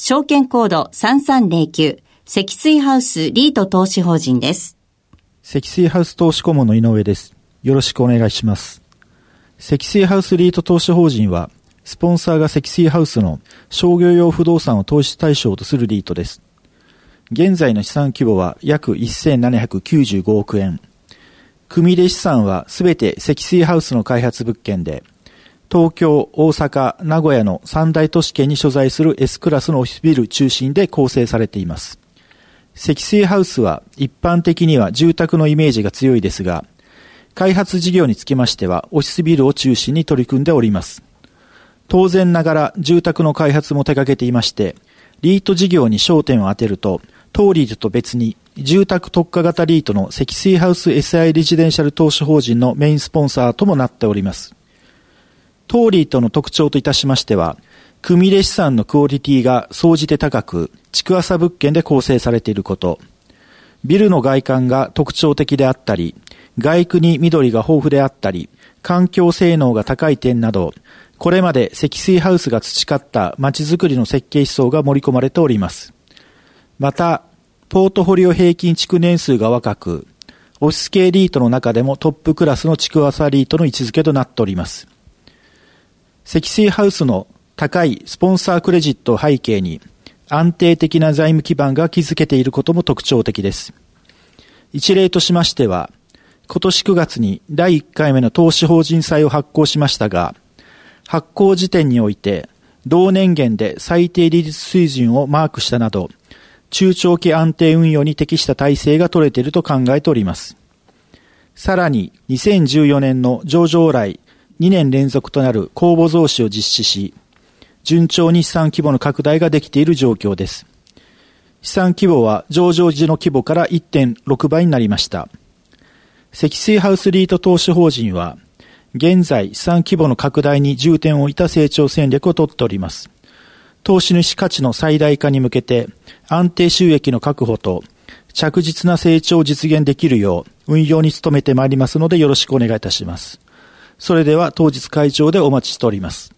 証券コード3309積水ハウスリート投資法人です。積水ハウス投資顧問の井上です。よろしくお願いします。積水ハウスリート投資法人は、スポンサーが積水ハウスの商業用不動産を投資対象とするリートです。現在の資産規模は約1795億円。組入資産はすべて積水ハウスの開発物件で、東京、大阪、名古屋の三大都市圏に所在する S クラスのオフィスビル中心で構成されています。積水ハウスは一般的には住宅のイメージが強いですが、開発事業につきましてはオフィスビルを中心に取り組んでおります。当然ながら住宅の開発も手掛けていまして、リート事業に焦点を当てると、当リートと別に住宅特化型リートの積水ハウス SI レジデンシャル投資法人のメインスポンサーともなっております。当リートの特徴といたしましては、組入資産のクオリティが総じて高く、築浅物件で構成されていること、ビルの外観が特徴的であったり、外区に緑が豊富であったり、環境性能が高い点など、これまで積水ハウスが培った街づくりの設計思想が盛り込まれております。また、ポートフォリオ平均築年数が若く、オフィス系リートの中でもトップクラスの築浅リートの位置づけとなっております。積水ハウスの高いスポンサークレジットを背景に安定的な財務基盤が築けていることも特徴的です。一例としましては、今年9月に第1回目の投資法人債を発行しましたが、発行時点において、同年限で最低利率水準をマークしたなど、中長期安定運用に適した体制が取れていると考えております。さらに、2014年の上場来2年連続となる公募増資を実施し、順調に資産規模の拡大ができている状況です。資産規模は上場時の規模から1.6倍になりました。積水ハウスリート投資法人は、現在資産規模の拡大に重点を置いた成長戦略をとっております。投資主価値の最大化に向けて安定収益の確保と着実な成長を実現できるよう運用に努めてまいりますのでよろしくお願いいたします。それでは当日会場でお待ちしております。